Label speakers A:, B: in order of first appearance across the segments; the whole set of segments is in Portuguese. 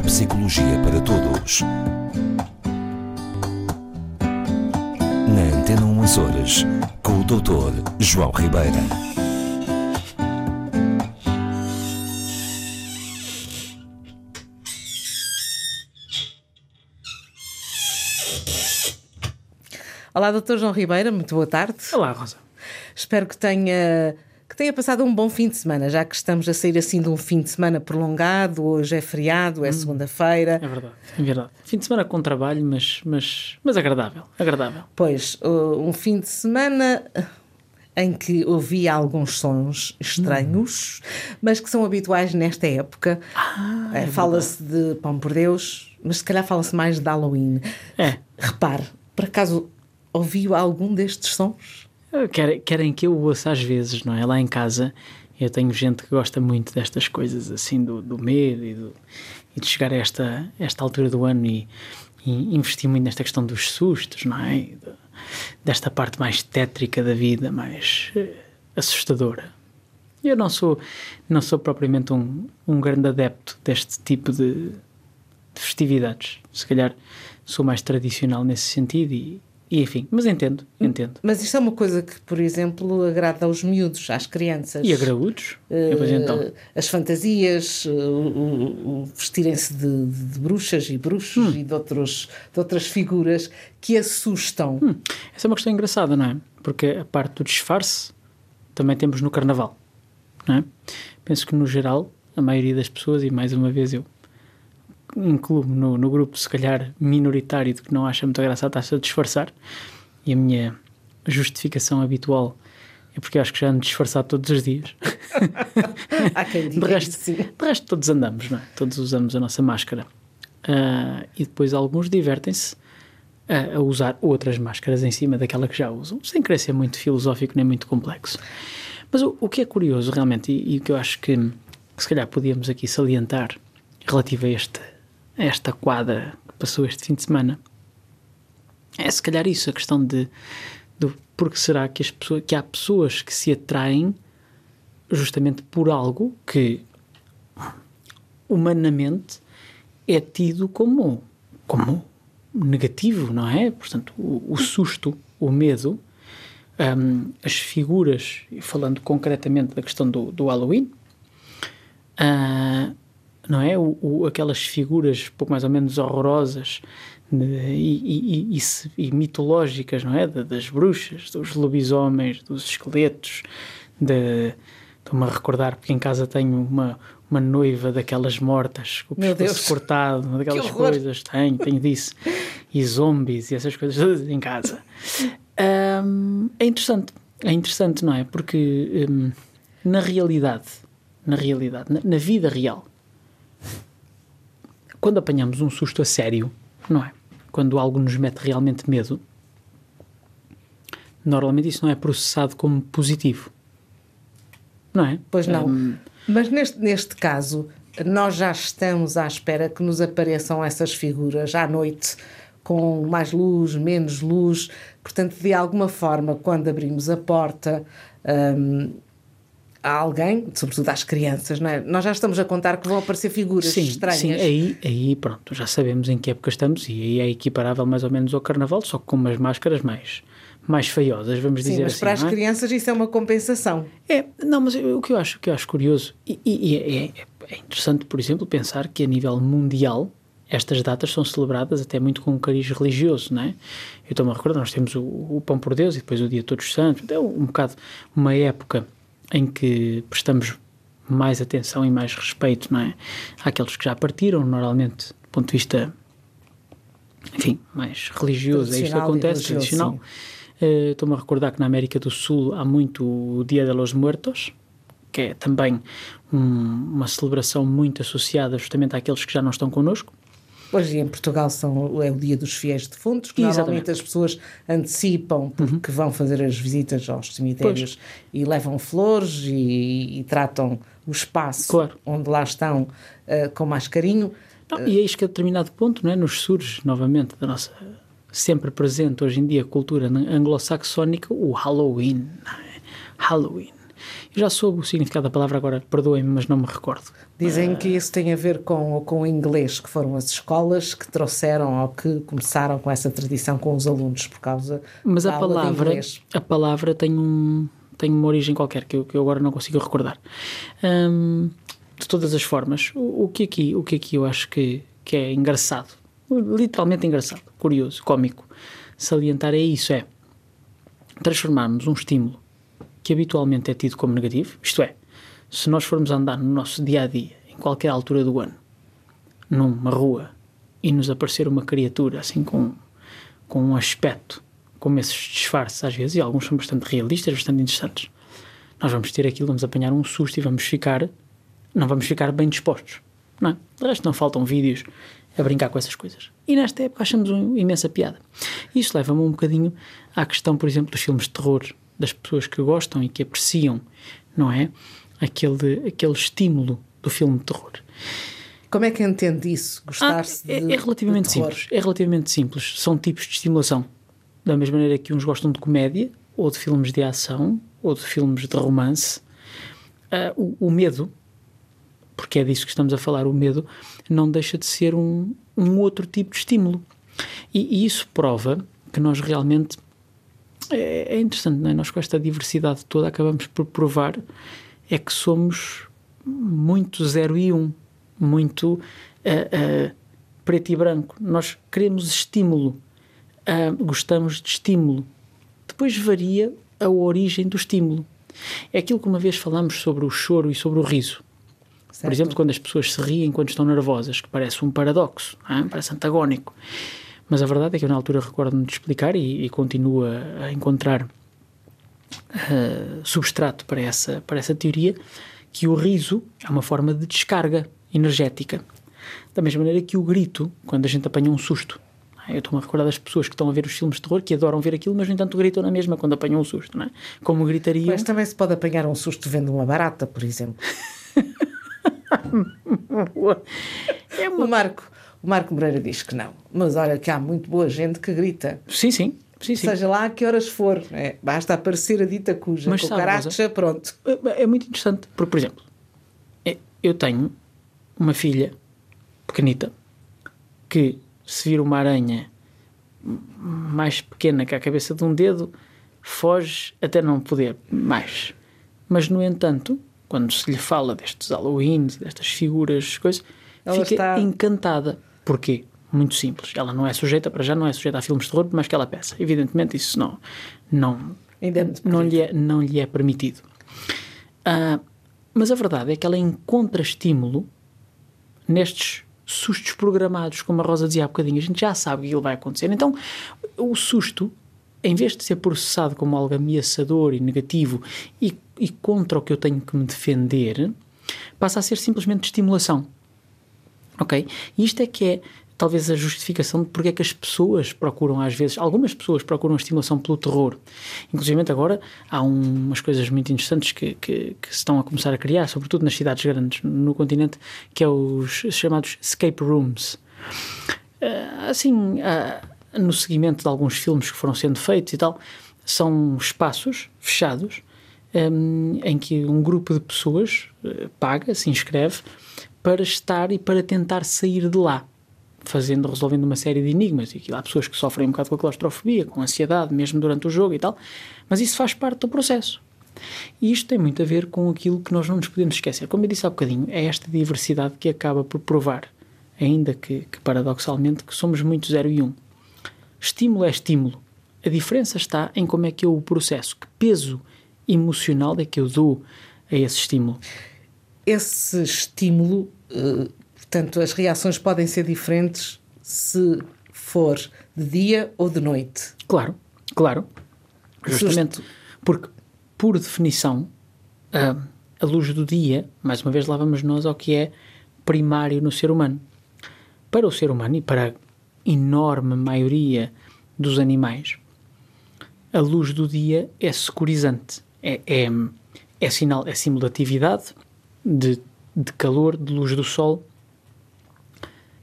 A: Neuropsicologia para Todos. Na Antena 1 Horas, com o Dr. João Ribeira.
B: Olá, Dr. João Ribeira, muito boa tarde.
C: Olá, Rosa.
B: Espero que tenha, tenha passado um bom fim de semana, já que estamos a sair assim de um fim de semana prolongado. Hoje é feriado, é segunda-feira.
C: É verdade, é verdade. Fim de semana com trabalho, mas, mas, mas agradável, agradável.
B: Pois, uh, um fim de semana em que ouvi alguns sons estranhos, mas que são habituais nesta época.
C: Ah,
B: Eh, Fala-se de pão por Deus, mas se calhar fala-se mais de Halloween.
C: É.
B: Repare, por acaso ouviu algum destes sons?
C: Querem, querem que eu ouça às vezes, não é? Lá em casa eu tenho gente que gosta muito destas coisas, assim, do, do medo e, do- e de chegar a esta, esta altura do ano e, e investir muito nesta questão dos sustos, não é? De- desta parte mais tétrica da vida, mais eh, assustadora. Eu não sou, não sou propriamente um, um grande adepto deste tipo de, de festividades. Se calhar sou mais tradicional nesse sentido e, e enfim, mas entendo, entendo.
B: Mas isto é uma coisa que, por exemplo, agrada aos miúdos, às crianças.
C: E a graúdos?
B: Eh,
C: Pois então.
B: As fantasias, o, o- o vestirem-se de, de bruxas e bruxos
C: Hum.
B: e de, outros, de outras figuras que assustam.
C: Hum. Essa é uma questão engraçada, não é? Porque a parte do disfarce também temos no carnaval, não é? Penso que no geral, a maioria das pessoas, e mais uma vez eu incluo-me no, no grupo, se calhar minoritário, de que não acha muita graça a estar-se a disfarçar, e a minha justificação habitual é porque eu acho que já ando disfarçado todos os dias.
B: Há quem
C: De
B: diga
C: resto,
B: que sim.
C: de resto, todos andamos, não é? Todos usamos a nossa máscara. Ah, e depois alguns divertem-se a, a usar outras máscaras em cima daquela que já usam, sem querer ser muito filosófico nem muito complexo. Mas o, o que é curioso realmente, e, e o que eu acho que, que se calhar podíamos aqui salientar relativo a, este, esta quadra que passou este fim de semana, é se calhar isso, a questão de do porque será que, as pessoas, que há pessoas que se atraem justamente por algo que humanamente é tido como, como negativo, não é? Portanto, o, o susto, o medo, hum, as figuras, falando concretamente da questão do, do Halloween, ah, não é? O, o- aquelas figuras pouco mais ou menos horrorosas né, e, e- e- e mitológicas, não é? Da- Das bruxas, dos lobisomens, dos esqueletos, de... Estou-me a recordar porque em casa tenho uma, uma noiva daquelas mortas, com o pescoço cortado, daquelas coisas, tenho, tenho disso. E zombies e essas coisas todas em casa. Hum, é interessante, é interessante, não é? Porque hum, na realidade, na realidade, na, na vida real, quando apanhamos um susto a sério, não é? Quando algo nos mete realmente medo, normalmente isso não é processado como positivo. Não é?
B: Pois não.
C: Hum,
B: Mas neste, neste caso, nós já estamos à espera que nos apareçam essas figuras à noite, com mais luz, menos luz. Portanto, de alguma forma, quando abrimos a porta hum, a alguém, sobretudo às crianças, não é? nós já estamos a contar que vão aparecer figuras
C: sim,
B: estranhas.
C: sim, aí, aí pronto, já sabemos em que época estamos e aí é equiparável mais ou menos ao carnaval, só que com umas máscaras mais, mais feiosas, vamos
B: Sim,
C: dizer
B: mas
C: assim.
B: para as
C: é?
B: crianças isso é uma compensação.
C: É, não, mas o que eu acho, o que eu acho curioso e, e- e é, é interessante, por exemplo, pensar que a nível mundial estas datas são celebradas até muito com um cariz religioso, não é? Eu estou-me a recordar, nós temos o, o Pão por Deus e depois o Dia de Todos os Santos, é um bocado uma época em que prestamos mais atenção e mais respeito, não é? Àqueles que já partiram, normalmente, do ponto de vista, enfim, mais religioso, é isto acontece, tradicional. Eh, Estou-me a recordar que na América do Sul há muito o Dia de los Muertos, que é também um- uma celebração muito associada justamente àqueles que já não estão connosco.
B: Hoje em Portugal são, é o dia dos fiéis defuntos, que
C: Exatamente.
B: normalmente as pessoas antecipam porque vão fazer as visitas aos cemitérios e levam flores e, e tratam o espaço
C: Claro.
B: onde lá estão eh, com mais carinho.
C: Não, e eis que a determinado ponto não é, nos surge novamente da nossa sempre presente hoje em dia cultura anglo-saxónica o Halloween. é? Halloween. Eu já soube o significado da palavra agora, perdoem-me, mas não me recordo.
B: Dizem que isso tem a ver com, com o inglês, que foram as escolas que trouxeram ou que começaram com essa tradição com os alunos por causa
C: Mas
B: da
C: a palavra, a palavra tem, um, tem uma origem qualquer que eu, que eu agora não consigo recordar. Hum, de todas as formas, o, o que aqui, o que aqui eu acho que, que é engraçado, literalmente engraçado, curioso, cómico, salientar é isso, é transformarmos um estímulo que habitualmente é tido como negativo, isto é, se nós formos andar no nosso dia a dia, em qualquer altura do ano, numa rua e nos aparecer uma criatura assim com, com um aspecto como esses disfarces às vezes, e alguns são bastante realistas, bastante interessantes, nós vamos ter aquilo, vamos apanhar um susto e vamos ficar, não vamos ficar bem dispostos, não é? De resto não faltam vídeos a brincar com essas coisas. E nesta época achamos uma imensa piada. Isso leva-me um bocadinho à questão, por exemplo, dos filmes de terror, das pessoas que gostam e que apreciam, não é? Aquele, aquele estímulo do filme de terror.
B: Como é que entende isso?
C: Ah,
B: Gostar-se
C: é,
B: de
C: é relativamente
B: de
C: simples. É relativamente simples. São tipos de estimulação. Da mesma maneira que uns gostam de comédia, ou de filmes de ação, ou de filmes de romance. Ah, o, o medo, porque é disso que estamos a falar, o medo não deixa de ser um, um outro tipo de estímulo. E, e isso prova que nós realmente. É, é interessante, não é? Nós com esta diversidade toda acabamos por provar é que somos muito zero e um, muito ah, ah, preto e branco. Nós queremos estímulo, ah, gostamos de estímulo. Depois varia a origem do estímulo. É aquilo que uma vez falámos sobre o choro e sobre o riso. Por
B: Certo.
C: exemplo, quando as pessoas se riem quando estão nervosas, que parece um paradoxo, é? parece antagónico. Mas a verdade é que eu na altura recordo-me de explicar e, e continuo a, a encontrar ah, substrato para essa, para essa teoria, que o riso é uma forma de descarga energética. Da mesma maneira que o grito, quando a gente apanha um susto. Eu estou-me a recordar das pessoas que estão a ver os filmes de terror, que adoram ver aquilo, mas no entanto gritam na mesma quando apanham um susto, não é? Como gritariam.
B: Mas também se pode apanhar um susto vendo uma barata, por exemplo.
C: É uma
B: O Marco, o Marco Moreira diz que não. Mas olha que há muito boa gente que grita.
C: Sim, sim. Sim, sim.
B: Seja lá a que horas for. né? Basta aparecer a dita cuja.
C: Mas
B: com
C: sabe,
B: caracha, pronto.
C: É, é muito interessante, porque, por exemplo, é- eu tenho uma filha pequenita que, se vir uma aranha mais pequena que a cabeça de um dedo, foge até não poder mais. Mas, no entanto, quando se lhe fala destes Halloweens, destas figuras, coisas,
B: Ela
C: fica
B: está-
C: encantada. Porquê? Muito simples. Ela não é sujeita, para já não é sujeita a filmes de terror, mas que ela peça. Evidentemente, isso não, não,
B: é
C: não, lhe é, não lhe é permitido. Ah, mas a verdade é que ela encontra estímulo nestes sustos programados, como a Rosa dizia há bocadinho. A gente já sabe que vai acontecer. Então, o susto, em vez de ser processado como algo ameaçador e negativo e, e contra o que eu tenho que me defender, passa a ser simplesmente estimulação. Ok? E isto é que é talvez a justificação de porque é que as pessoas procuram às vezes, algumas pessoas procuram a estimulação pelo terror. Inclusive agora há um- umas coisas muito interessantes que, que, que se estão a começar a criar, sobretudo nas cidades grandes no continente, que é os chamados escape rooms. Ah, assim, ah, no seguimento de alguns filmes que foram sendo feitos e tal, são espaços fechados hum, em que um grupo de pessoas eh, paga, se inscreve, para estar e para tentar sair de lá, fazendo, resolvendo uma série de enigmas. E há pessoas que sofrem um bocado com a claustrofobia, com ansiedade, mesmo durante o jogo e tal, mas isso faz parte do processo. E isto tem muito a ver com aquilo que nós não nos podemos esquecer. Como eu disse há bocadinho, é esta diversidade que acaba por provar, ainda que, que paradoxalmente, que somos muito zero e um. Estímulo é estímulo. A diferença está em como é que eu o processo, que peso emocional é que eu dou a esse estímulo.
B: Esse estímulo, eh, portanto, as reações podem ser diferentes se for de dia ou de noite.
C: Claro, claro. Justamente porque, por definição, a, a luz do dia, mais uma vez lá vamos nós ao que é primário no ser humano. Para o ser humano e para a enorme maioria dos animais, a luz do dia é securizante. É, é, é sinal, é símbolo de de, calor, de luz do sol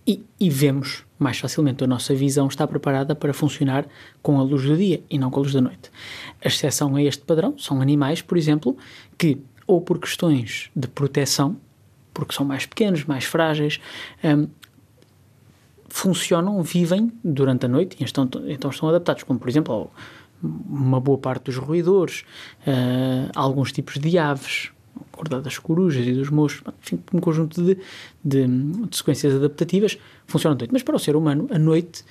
C: e, e, vemos mais facilmente, a nossa visão está preparada para funcionar com a luz do dia e não com a luz da noite. A exceção a este padrão são animais, por exemplo, que, ou por questões de proteção, porque são mais pequenos, mais frágeis, um, funcionam, vivem durante a noite e estão, então estão adaptados, como por exemplo uma boa parte dos roedores, uh, alguns tipos de aves, acordar das corujas e dos moços, enfim, um conjunto de, de, de, sequências adaptativas funcionam à noite. Mas para o ser humano, a noite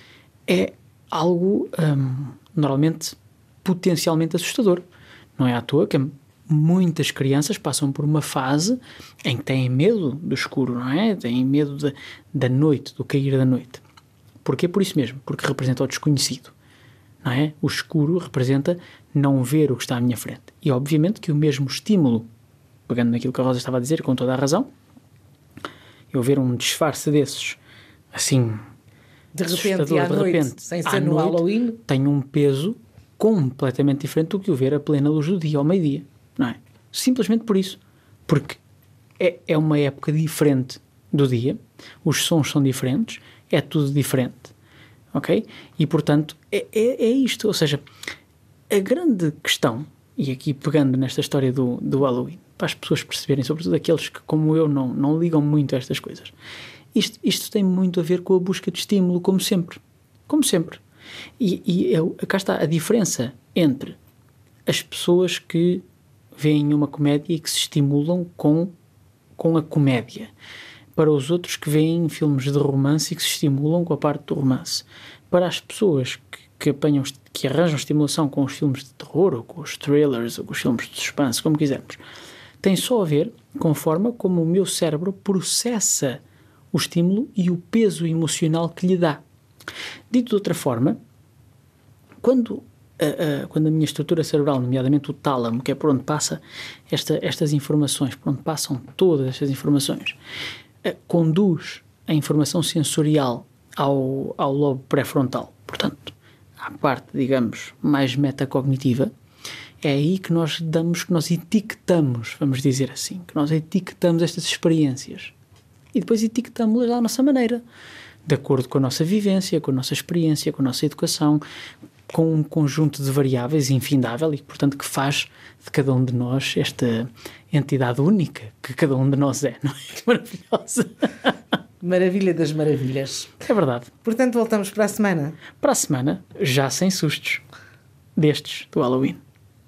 C: é algo um, normalmente potencialmente assustador. Não é à toa que muitas crianças passam por uma fase em que têm medo do escuro, não é? Têm medo de, da noite, do cair da noite. Porquê? Por isso mesmo, porque representa o desconhecido. Não é? O escuro representa não ver o que está à minha frente. E obviamente que o mesmo estímulo pegando naquilo que a Rosa estava a dizer, com toda a razão, eu ver um disfarce desses, assim,
B: de repente, à
C: de
B: noite,
C: repente,
B: sem ser no
C: noite,
B: Halloween,
C: tem um peso completamente diferente do que o ver a plena luz do dia, ao meio-dia, não é? Simplesmente por isso. Porque é, é uma época diferente do dia, os sons são diferentes, é tudo diferente, ok? E, portanto, é, é, é isto, ou seja, a grande questão, e aqui pegando nesta história do, do Halloween, para as pessoas perceberem, sobretudo aqueles que, como eu, não, não ligam muito a estas coisas. Isto, isto tem muito a ver com a busca de estímulo, como sempre. Como sempre. E, e eu, cá está a diferença entre as pessoas que veem uma comédia e que se estimulam com, com a comédia, para os outros que veem filmes de romance e que se estimulam com a parte do romance, para as pessoas que, que apanham, que arranjam estimulação com os filmes de terror, ou com os trailers, ou com os filmes de suspense, como quisermos tem só a ver com a forma como o meu cérebro processa o estímulo e o peso emocional que lhe dá. Dito de outra forma, quando a, a, quando a minha estrutura cerebral, nomeadamente o tálamo, que é por onde passa esta, estas informações, por onde passam todas estas informações, a, conduz a informação sensorial ao, ao lobo pré-frontal, portanto, à parte, digamos, mais metacognitiva, é aí que nós damos, que nós etiquetamos, vamos dizer assim, que nós etiquetamos estas experiências. E depois etiquetamos-las à nossa maneira, de acordo com a nossa vivência, com a nossa experiência, com a nossa educação, com um conjunto de variáveis infindável e, portanto, que faz de cada um de nós esta entidade única que cada um de nós é, não é? Maravilhosa.
B: Maravilha das maravilhas.
C: É verdade.
B: Portanto, voltamos para a semana.
C: Para a semana, já sem sustos destes do Halloween.